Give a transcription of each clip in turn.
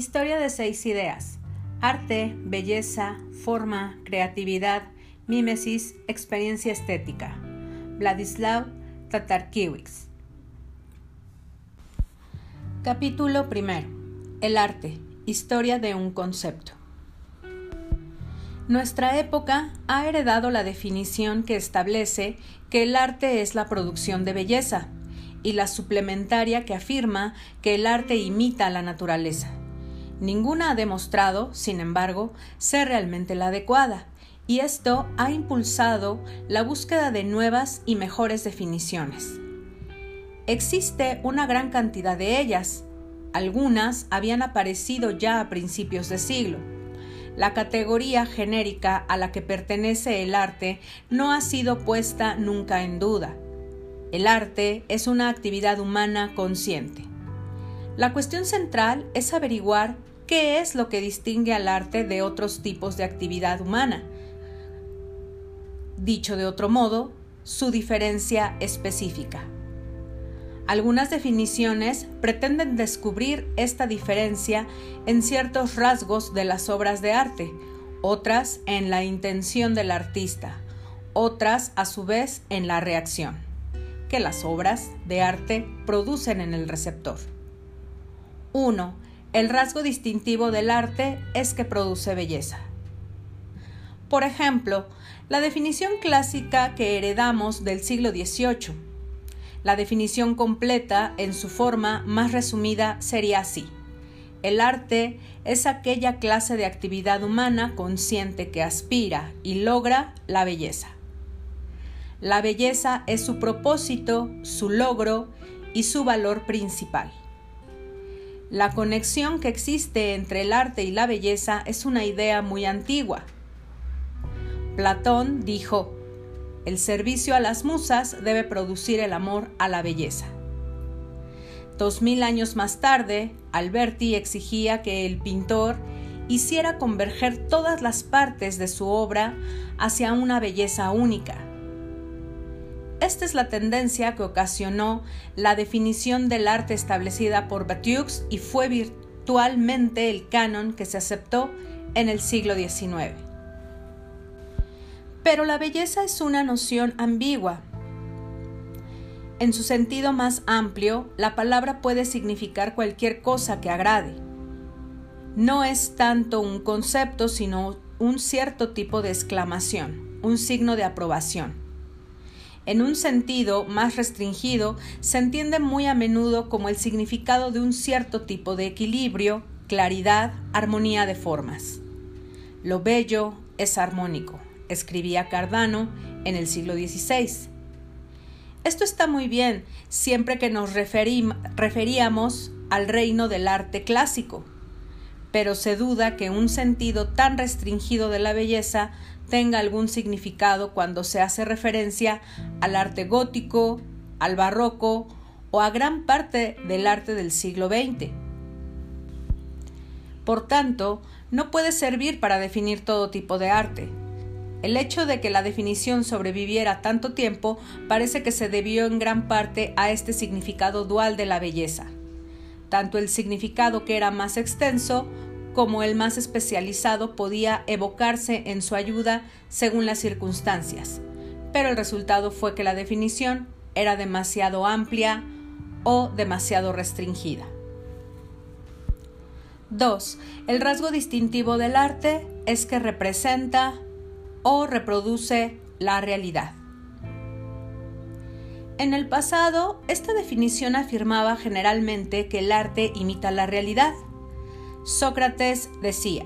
Historia de seis ideas. Arte, belleza, forma, creatividad, mímesis, experiencia estética. Vladislav Tatarkiewicz. Capítulo primero. El arte. Historia de un concepto. Nuestra época ha heredado la definición que establece que el arte es la producción de belleza y la suplementaria que afirma que el arte imita a la naturaleza. Ninguna ha demostrado, sin embargo, ser realmente la adecuada, y esto ha impulsado la búsqueda de nuevas y mejores definiciones. Existe una gran cantidad de ellas. Algunas habían aparecido ya a principios de siglo. La categoría genérica a la que pertenece el arte no ha sido puesta nunca en duda. El arte es una actividad humana consciente. La cuestión central es averiguar qué es lo que distingue al arte de otros tipos de actividad humana. Dicho de otro modo, su diferencia específica. Algunas definiciones pretenden descubrir esta diferencia en ciertos rasgos de las obras de arte, otras en la intención del artista, otras a su vez en la reacción que las obras de arte producen en el receptor. 1. El rasgo distintivo del arte es que produce belleza. Por ejemplo, la definición clásica que heredamos del siglo XVIII. La definición completa, en su forma más resumida, sería así. El arte es aquella clase de actividad humana consciente que aspira y logra la belleza. La belleza es su propósito, su logro y su valor principal. La conexión que existe entre el arte y la belleza es una idea muy antigua. Platón dijo, el servicio a las musas debe producir el amor a la belleza. Dos mil años más tarde, Alberti exigía que el pintor hiciera converger todas las partes de su obra hacia una belleza única esta es la tendencia que ocasionó la definición del arte establecida por Batiux y fue virtualmente el canon que se aceptó en el siglo XIX. Pero la belleza es una noción ambigua. En su sentido más amplio, la palabra puede significar cualquier cosa que agrade. No es tanto un concepto, sino un cierto tipo de exclamación, un signo de aprobación. En un sentido más restringido, se entiende muy a menudo como el significado de un cierto tipo de equilibrio, claridad, armonía de formas. Lo bello es armónico, escribía Cardano en el siglo XVI. Esto está muy bien siempre que nos referíamos al reino del arte clásico, pero se duda que un sentido tan restringido de la belleza tenga algún significado cuando se hace referencia al arte gótico, al barroco o a gran parte del arte del siglo XX. Por tanto, no puede servir para definir todo tipo de arte. El hecho de que la definición sobreviviera tanto tiempo parece que se debió en gran parte a este significado dual de la belleza, tanto el significado que era más extenso como el más especializado podía evocarse en su ayuda según las circunstancias, pero el resultado fue que la definición era demasiado amplia o demasiado restringida. 2. El rasgo distintivo del arte es que representa o reproduce la realidad. En el pasado, esta definición afirmaba generalmente que el arte imita la realidad, Sócrates decía,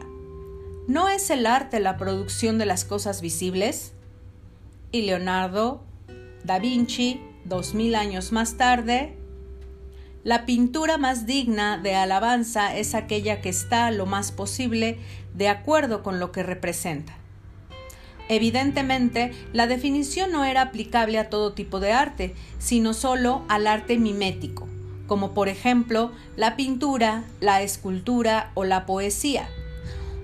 ¿no es el arte la producción de las cosas visibles? Y Leonardo da Vinci, dos mil años más tarde, la pintura más digna de alabanza es aquella que está lo más posible de acuerdo con lo que representa. Evidentemente, la definición no era aplicable a todo tipo de arte, sino solo al arte mimético como por ejemplo la pintura, la escultura o la poesía.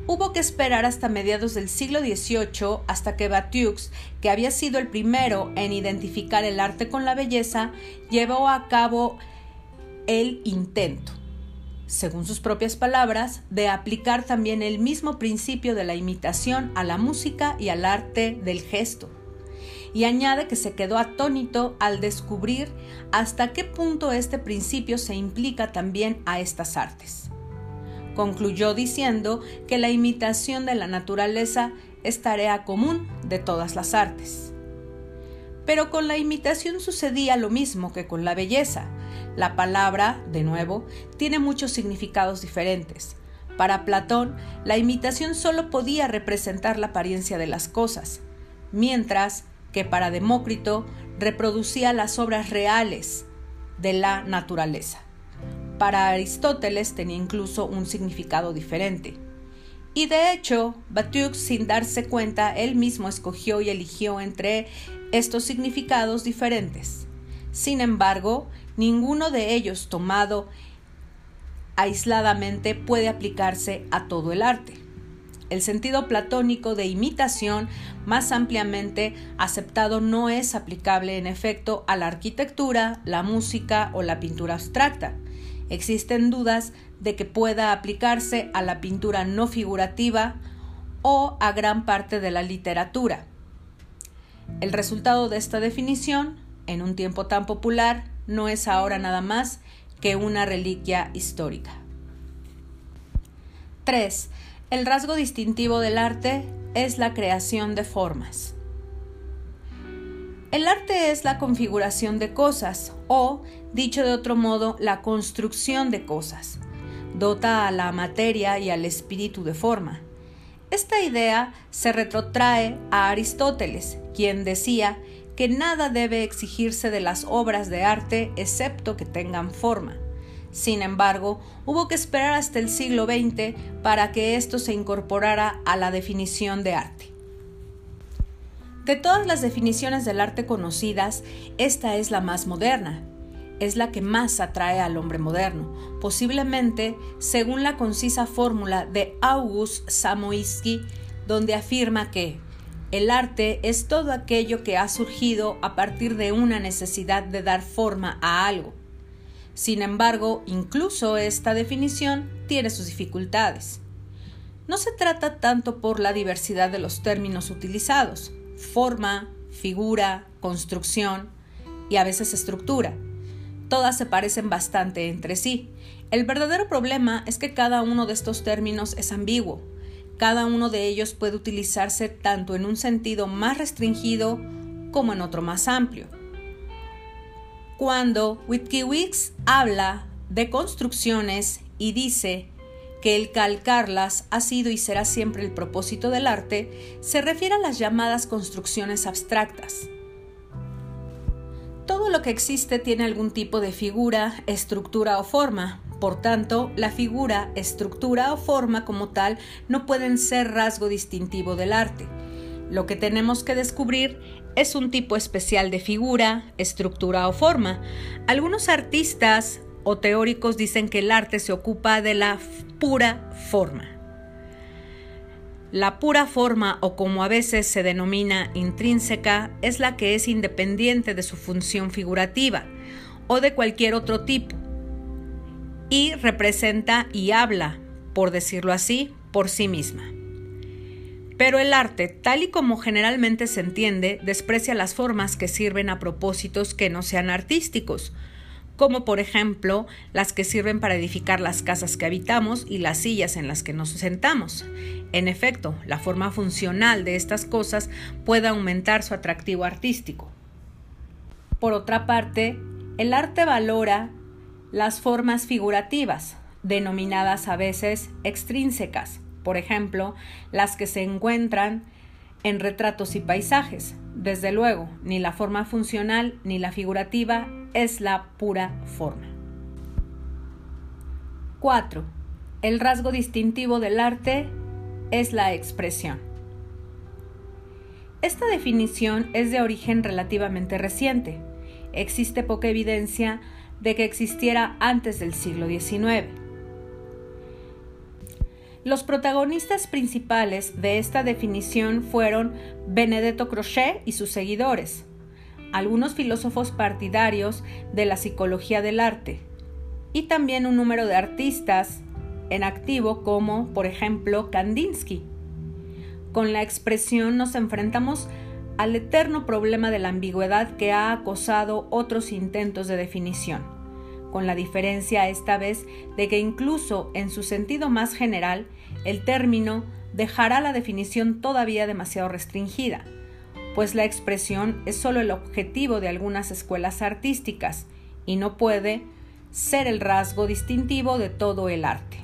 Hubo que esperar hasta mediados del siglo XVIII hasta que Batiux, que había sido el primero en identificar el arte con la belleza, llevó a cabo el intento. según sus propias palabras, de aplicar también el mismo principio de la imitación a la música y al arte del gesto. Y añade que se quedó atónito al descubrir hasta qué punto este principio se implica también a estas artes. Concluyó diciendo que la imitación de la naturaleza es tarea común de todas las artes. Pero con la imitación sucedía lo mismo que con la belleza, la palabra, de nuevo, tiene muchos significados diferentes. Para Platón, la imitación solo podía representar la apariencia de las cosas, mientras que para Demócrito reproducía las obras reales de la naturaleza. Para Aristóteles tenía incluso un significado diferente. Y de hecho, Batuque, sin darse cuenta, él mismo escogió y eligió entre estos significados diferentes. Sin embargo, ninguno de ellos tomado aisladamente puede aplicarse a todo el arte. El sentido platónico de imitación más ampliamente aceptado no es aplicable en efecto a la arquitectura, la música o la pintura abstracta. Existen dudas de que pueda aplicarse a la pintura no figurativa o a gran parte de la literatura. El resultado de esta definición, en un tiempo tan popular, no es ahora nada más que una reliquia histórica. 3. El rasgo distintivo del arte es la creación de formas. El arte es la configuración de cosas o, dicho de otro modo, la construcción de cosas. Dota a la materia y al espíritu de forma. Esta idea se retrotrae a Aristóteles, quien decía que nada debe exigirse de las obras de arte excepto que tengan forma. Sin embargo, hubo que esperar hasta el siglo XX para que esto se incorporara a la definición de arte. De todas las definiciones del arte conocidas, esta es la más moderna, es la que más atrae al hombre moderno, posiblemente según la concisa fórmula de August Samoisky, donde afirma que el arte es todo aquello que ha surgido a partir de una necesidad de dar forma a algo. Sin embargo, incluso esta definición tiene sus dificultades. No se trata tanto por la diversidad de los términos utilizados, forma, figura, construcción y a veces estructura. Todas se parecen bastante entre sí. El verdadero problema es que cada uno de estos términos es ambiguo, cada uno de ellos puede utilizarse tanto en un sentido más restringido como en otro más amplio. Cuando Witkiewicz habla de construcciones y dice que el calcarlas ha sido y será siempre el propósito del arte, se refiere a las llamadas construcciones abstractas. Todo lo que existe tiene algún tipo de figura, estructura o forma, por tanto, la figura, estructura o forma como tal no pueden ser rasgo distintivo del arte. Lo que tenemos que descubrir es un tipo especial de figura, estructura o forma. Algunos artistas o teóricos dicen que el arte se ocupa de la pura forma. La pura forma, o como a veces se denomina intrínseca, es la que es independiente de su función figurativa o de cualquier otro tipo y representa y habla, por decirlo así, por sí misma. Pero el arte, tal y como generalmente se entiende, desprecia las formas que sirven a propósitos que no sean artísticos, como por ejemplo las que sirven para edificar las casas que habitamos y las sillas en las que nos sentamos. En efecto, la forma funcional de estas cosas puede aumentar su atractivo artístico. Por otra parte, el arte valora las formas figurativas, denominadas a veces extrínsecas, por ejemplo, las que se encuentran en retratos y paisajes. Desde luego, ni la forma funcional ni la figurativa es la pura forma. 4. El rasgo distintivo del arte es la expresión. Esta definición es de origen relativamente reciente. Existe poca evidencia de que existiera antes del siglo XIX. Los protagonistas principales de esta definición fueron Benedetto Croce y sus seguidores, algunos filósofos partidarios de la psicología del arte, y también un número de artistas en activo como, por ejemplo, Kandinsky. Con la expresión nos enfrentamos al eterno problema de la ambigüedad que ha acosado otros intentos de definición, con la diferencia esta vez de que incluso en su sentido más general, el término dejará la definición todavía demasiado restringida, pues la expresión es solo el objetivo de algunas escuelas artísticas y no puede ser el rasgo distintivo de todo el arte,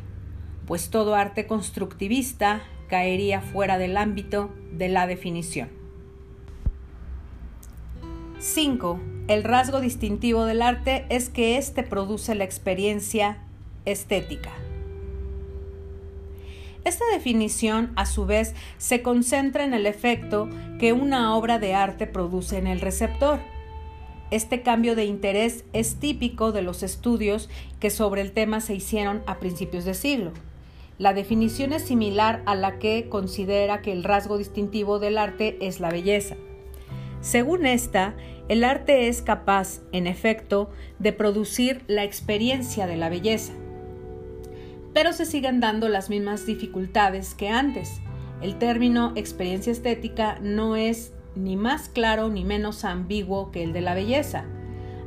pues todo arte constructivista caería fuera del ámbito de la definición. 5. El rasgo distintivo del arte es que éste produce la experiencia estética. Esta definición, a su vez, se concentra en el efecto que una obra de arte produce en el receptor. Este cambio de interés es típico de los estudios que sobre el tema se hicieron a principios de siglo. La definición es similar a la que considera que el rasgo distintivo del arte es la belleza. Según esta, el arte es capaz, en efecto, de producir la experiencia de la belleza pero se siguen dando las mismas dificultades que antes. El término experiencia estética no es ni más claro ni menos ambiguo que el de la belleza.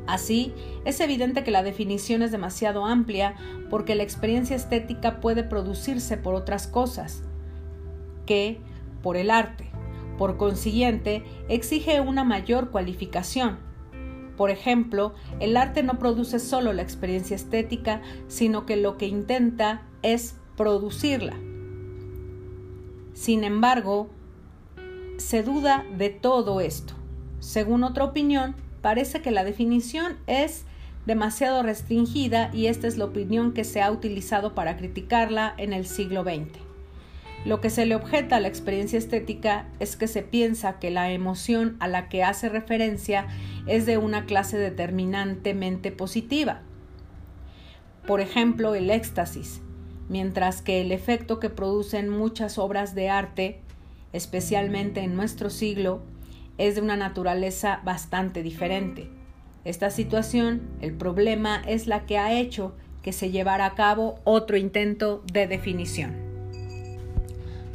Así, es evidente que la definición es demasiado amplia porque la experiencia estética puede producirse por otras cosas que por el arte. Por consiguiente, exige una mayor cualificación, por ejemplo, el arte no produce solo la experiencia estética, sino que lo que intenta es producirla. Sin embargo, se duda de todo esto. Según otra opinión, parece que la definición es demasiado restringida y esta es la opinión que se ha utilizado para criticarla en el siglo XX. Lo que se le objeta a la experiencia estética es que se piensa que la emoción a la que hace referencia es de una clase determinantemente positiva. Por ejemplo, el éxtasis, mientras que el efecto que producen muchas obras de arte, especialmente en nuestro siglo, es de una naturaleza bastante diferente. Esta situación, el problema, es la que ha hecho que se llevara a cabo otro intento de definición.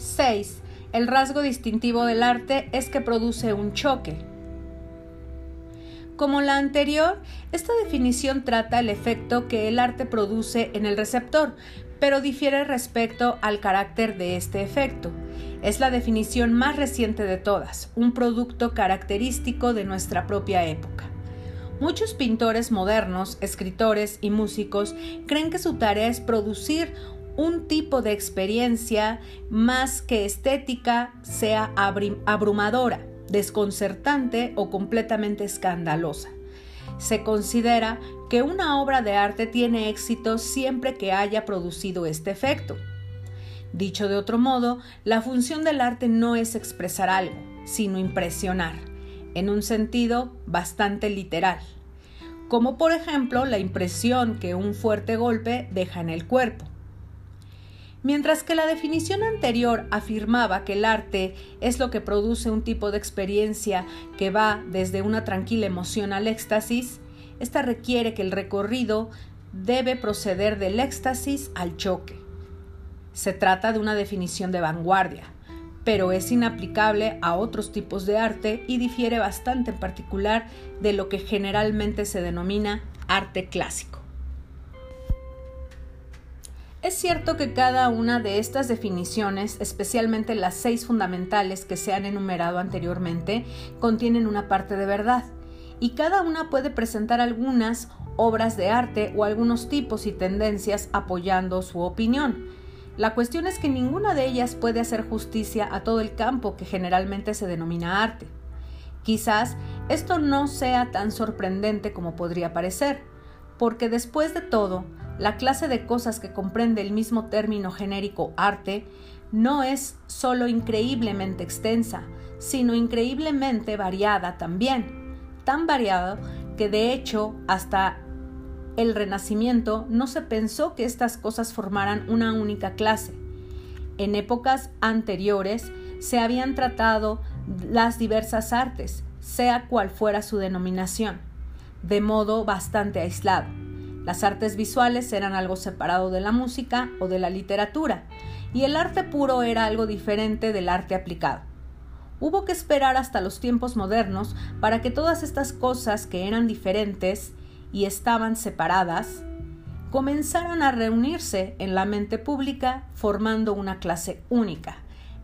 6. El rasgo distintivo del arte es que produce un choque. Como la anterior, esta definición trata el efecto que el arte produce en el receptor, pero difiere respecto al carácter de este efecto. Es la definición más reciente de todas, un producto característico de nuestra propia época. Muchos pintores modernos, escritores y músicos creen que su tarea es producir un tipo de experiencia más que estética sea abrumadora, desconcertante o completamente escandalosa. Se considera que una obra de arte tiene éxito siempre que haya producido este efecto. Dicho de otro modo, la función del arte no es expresar algo, sino impresionar, en un sentido bastante literal, como por ejemplo la impresión que un fuerte golpe deja en el cuerpo. Mientras que la definición anterior afirmaba que el arte es lo que produce un tipo de experiencia que va desde una tranquila emoción al éxtasis, esta requiere que el recorrido debe proceder del éxtasis al choque. Se trata de una definición de vanguardia, pero es inaplicable a otros tipos de arte y difiere bastante en particular de lo que generalmente se denomina arte clásico. Es cierto que cada una de estas definiciones, especialmente las seis fundamentales que se han enumerado anteriormente, contienen una parte de verdad, y cada una puede presentar algunas obras de arte o algunos tipos y tendencias apoyando su opinión. La cuestión es que ninguna de ellas puede hacer justicia a todo el campo que generalmente se denomina arte. Quizás esto no sea tan sorprendente como podría parecer, porque después de todo, la clase de cosas que comprende el mismo término genérico arte no es solo increíblemente extensa, sino increíblemente variada también, tan variada que de hecho hasta el Renacimiento no se pensó que estas cosas formaran una única clase. En épocas anteriores se habían tratado las diversas artes, sea cual fuera su denominación, de modo bastante aislado Las artes visuales eran algo separado de la música o de la literatura, y el arte puro era algo diferente del arte aplicado. Hubo que esperar hasta los tiempos modernos para que todas estas cosas que eran diferentes y estaban separadas comenzaran a reunirse en la mente pública formando una clase única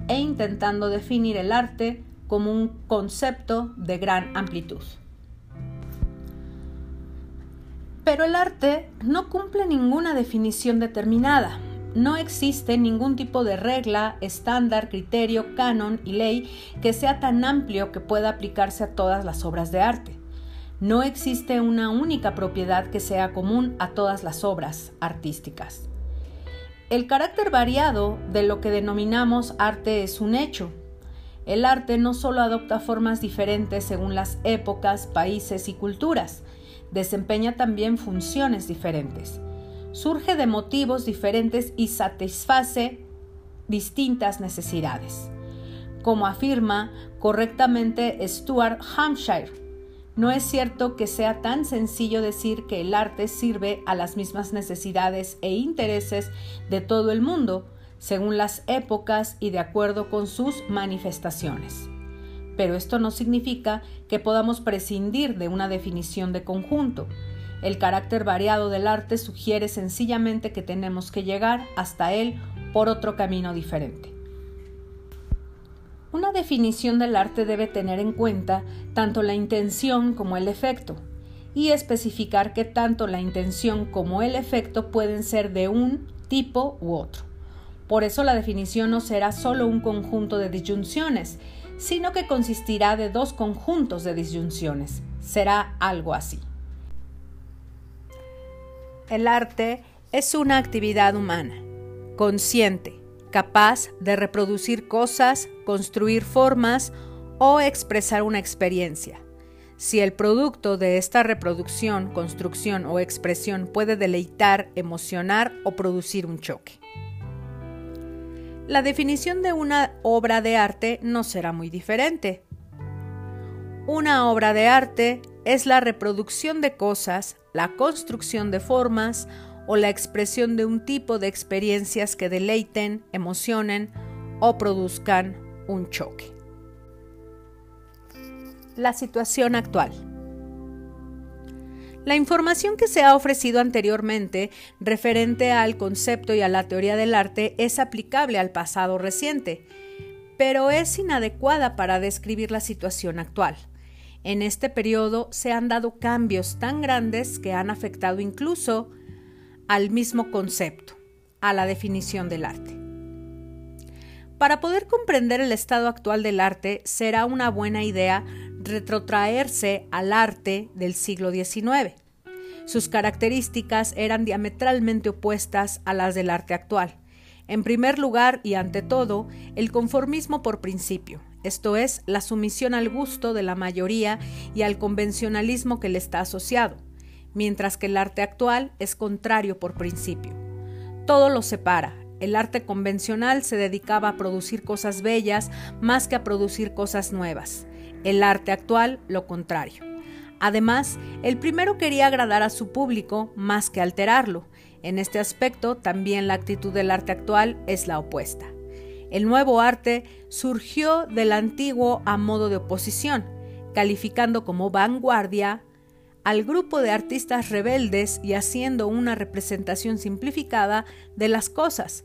e intentando definir el arte como un concepto de gran amplitud. Pero el arte no cumple ninguna definición determinada. No existe ningún tipo de regla, estándar, criterio, canon y ley que sea tan amplio que pueda aplicarse a todas las obras de arte. No existe una única propiedad que sea común a todas las obras artísticas. El carácter variado de lo que denominamos arte es un hecho. El arte no solo adopta formas diferentes según las épocas, países y culturas, desempeña también funciones diferentes. Surge de motivos diferentes y satisface distintas necesidades. Como afirma correctamente Stuart Hampshire, no es cierto que sea tan sencillo decir que el arte sirve a las mismas necesidades e intereses de todo el mundo, según las épocas y de acuerdo con sus manifestaciones pero esto no significa que podamos prescindir de una definición de conjunto. El carácter variado del arte sugiere sencillamente que tenemos que llegar hasta él por otro camino diferente. Una definición del arte debe tener en cuenta tanto la intención como el efecto, y especificar que tanto la intención como el efecto pueden ser de un tipo u otro. Por eso la definición no será solo un conjunto de disyunciones, sino que consistirá de dos conjuntos de disyunciones. Será algo así. El arte es una actividad humana, consciente, capaz de reproducir cosas, construir formas o expresar una experiencia. Si el producto de esta reproducción, construcción o expresión puede deleitar, emocionar o producir un choque la definición de una obra de arte no será muy diferente. Una obra de arte es la reproducción de cosas, la construcción de formas o la expresión de un tipo de experiencias que deleiten, emocionen o produzcan un choque. La situación actual. La información que se ha ofrecido anteriormente referente al concepto y a la teoría del arte es aplicable al pasado reciente, pero es inadecuada para describir la situación actual. En este periodo se han dado cambios tan grandes que han afectado incluso al mismo concepto, a la definición del arte. Para poder comprender el estado actual del arte será una buena idea retrotraerse al arte del siglo XIX. Sus características eran diametralmente opuestas a las del arte actual. En primer lugar y ante todo, el conformismo por principio, esto es, la sumisión al gusto de la mayoría y al convencionalismo que le está asociado, mientras que el arte actual es contrario por principio. Todo lo separa. El arte convencional se dedicaba a producir cosas bellas más que a producir cosas nuevas. El arte actual, lo contrario. Además, el primero quería agradar a su público más que alterarlo. En este aspecto, también la actitud del arte actual es la opuesta. El nuevo arte surgió del antiguo a modo de oposición, calificando como vanguardia al grupo de artistas rebeldes y haciendo una representación simplificada de las cosas.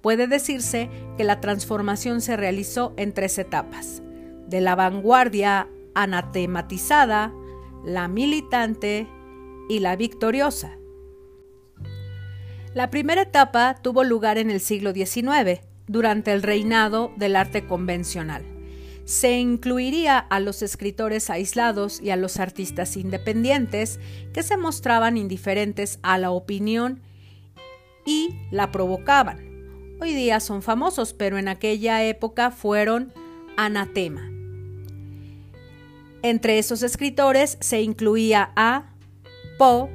Puede decirse que la transformación se realizó en tres etapas de la vanguardia anatematizada, la militante y la victoriosa. La primera etapa tuvo lugar en el siglo XIX, durante el reinado del arte convencional. Se incluiría a los escritores aislados y a los artistas independientes que se mostraban indiferentes a la opinión y la provocaban. Hoy día son famosos, pero en aquella época fueron anatema. Entre esos escritores se incluía a Poe,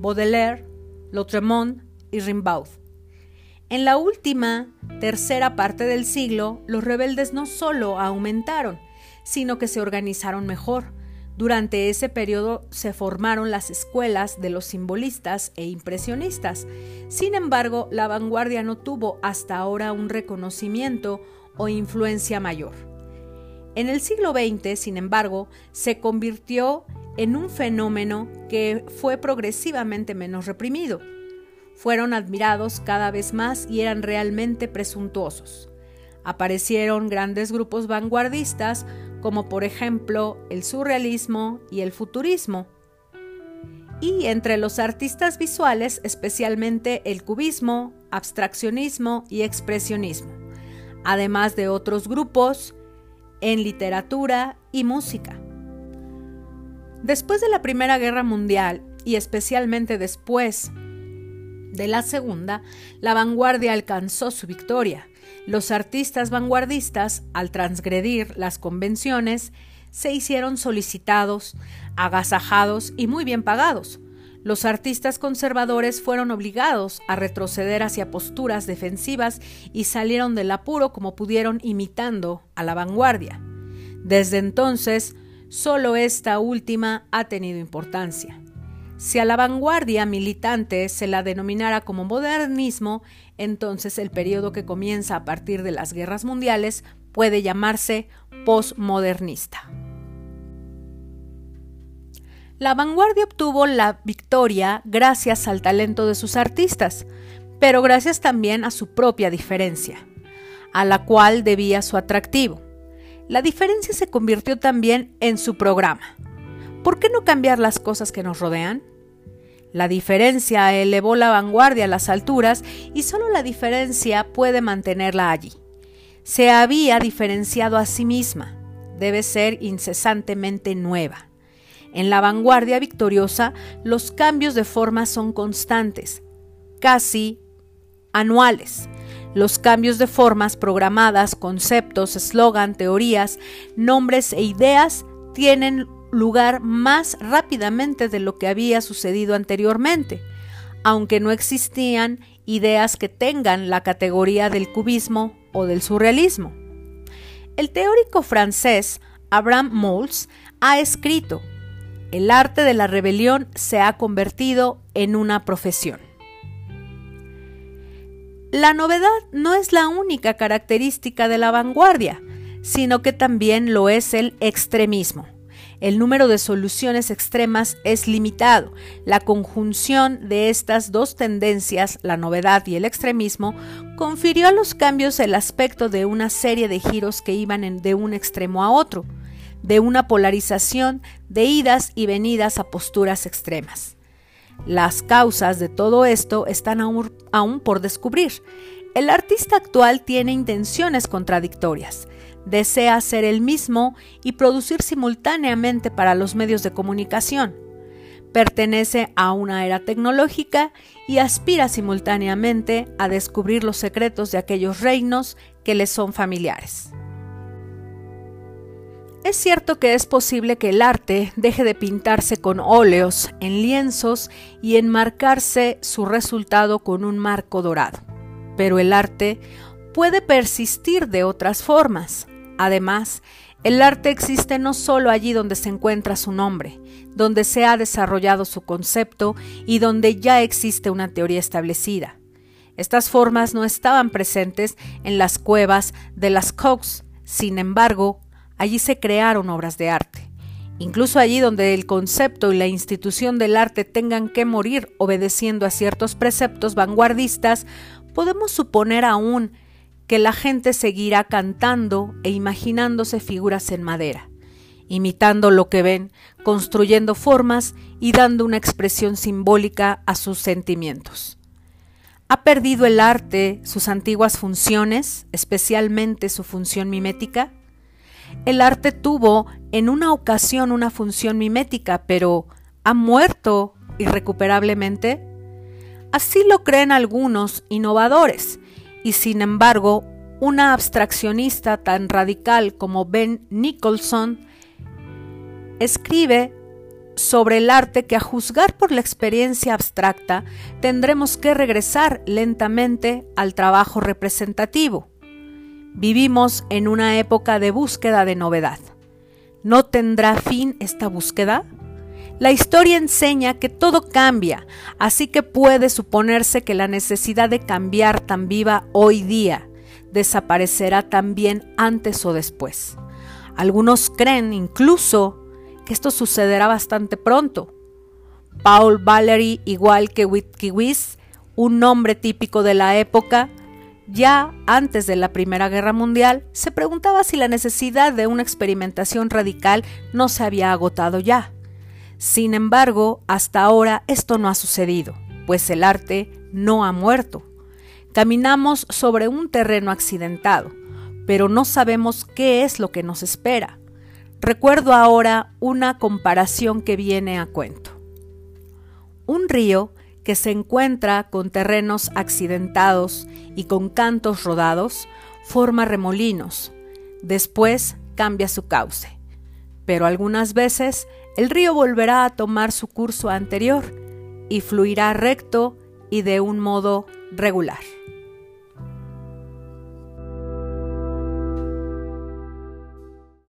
Baudelaire, Lautremont y Rimbaud. En la última tercera parte del siglo, los rebeldes no solo aumentaron, sino que se organizaron mejor, Durante ese periodo se formaron las escuelas de los simbolistas e impresionistas. Sin embargo, la vanguardia no tuvo hasta ahora un reconocimiento o influencia mayor. En el siglo XX, sin embargo, se convirtió en un fenómeno que fue progresivamente menos reprimido. Fueron admirados cada vez más y eran realmente presuntuosos. Aparecieron grandes grupos vanguardistas como por ejemplo el surrealismo y el futurismo. Y entre los artistas visuales especialmente el cubismo, abstraccionismo y expresionismo, además de otros grupos en literatura y música. Después de la Primera Guerra Mundial y especialmente después de la Segunda, la vanguardia alcanzó su victoria. Los artistas vanguardistas, al transgredir las convenciones, se hicieron solicitados, agasajados y muy bien pagados. Los artistas conservadores fueron obligados a retroceder hacia posturas defensivas y salieron del apuro como pudieron imitando a la vanguardia. Desde entonces, solo esta última ha tenido importancia. Si a la vanguardia militante se la denominara como modernismo, entonces el periodo que comienza a partir de las guerras mundiales puede llamarse postmodernista. La vanguardia obtuvo la victoria gracias al talento de sus artistas, pero gracias también a su propia diferencia, a la cual debía su atractivo. La diferencia se convirtió también en su programa. ¿Por qué no cambiar las cosas que nos rodean? La diferencia elevó la vanguardia a las alturas y solo la diferencia puede mantenerla allí. Se había diferenciado a sí misma, debe ser incesantemente nueva. En la vanguardia victoriosa, los cambios de forma son constantes, casi anuales. Los cambios de formas programadas, conceptos, eslogan, teorías, nombres e ideas tienen lugar más rápidamente de lo que había sucedido anteriormente, aunque no existían ideas que tengan la categoría del cubismo o del surrealismo. El teórico francés Abraham Moulds ha escrito, el arte de la rebelión se ha convertido en una profesión. La novedad no es la única característica de la vanguardia, sino que también lo es el extremismo el número de soluciones extremas es limitado. La conjunción de estas dos tendencias, la novedad y el extremismo, confirió a los cambios el aspecto de una serie de giros que iban de un extremo a otro, de una polarización de idas y venidas a posturas extremas. Las causas de todo esto están aún, por descubrir. El artista actual tiene intenciones contradictorias desea ser el mismo y producir simultáneamente para los medios de comunicación. Pertenece a una era tecnológica y aspira simultáneamente a descubrir los secretos de aquellos reinos que le son familiares. Es cierto que es posible que el arte deje de pintarse con óleos en lienzos y enmarcarse su resultado con un marco dorado, pero el arte puede persistir de otras formas. Además, el arte existe no solo allí donde se encuentra su nombre, donde se ha desarrollado su concepto y donde ya existe una teoría establecida. Estas formas no estaban presentes en las cuevas de las Cox, sin embargo, allí se crearon obras de arte. Incluso allí donde el concepto y la institución del arte tengan que morir obedeciendo a ciertos preceptos vanguardistas, podemos suponer aún que la gente seguirá cantando e imaginándose figuras en madera, imitando lo que ven, construyendo formas y dando una expresión simbólica a sus sentimientos. ¿Ha perdido el arte sus antiguas funciones, especialmente su función mimética? El arte tuvo en una ocasión una función mimética, pero ¿ha muerto irrecuperablemente? Así lo creen algunos innovadores, y sin embargo, una abstraccionista tan radical como Ben Nicholson escribe sobre el arte que a juzgar por la experiencia abstracta tendremos que regresar lentamente al trabajo representativo. Vivimos en una época de búsqueda de novedad. ¿No tendrá fin esta búsqueda? La historia enseña que todo cambia, así que puede suponerse que la necesidad de cambiar tan viva hoy día desaparecerá también antes o después. Algunos creen incluso que esto sucederá bastante pronto. Paul Valery, igual que Wittkiewicz, un nombre típico de la época, ya antes de la Primera Guerra Mundial, se preguntaba si la necesidad de una experimentación radical no se había agotado ya. Sin embargo, hasta ahora esto no ha sucedido, pues el arte no ha muerto. Caminamos sobre un terreno accidentado, pero no sabemos qué es lo que nos espera. Recuerdo ahora una comparación que viene a cuento. Un río que se encuentra con terrenos accidentados y con cantos rodados, forma remolinos. Después cambia su cauce. Pero algunas veces el río volverá a tomar su curso anterior y fluirá recto y de un modo regular.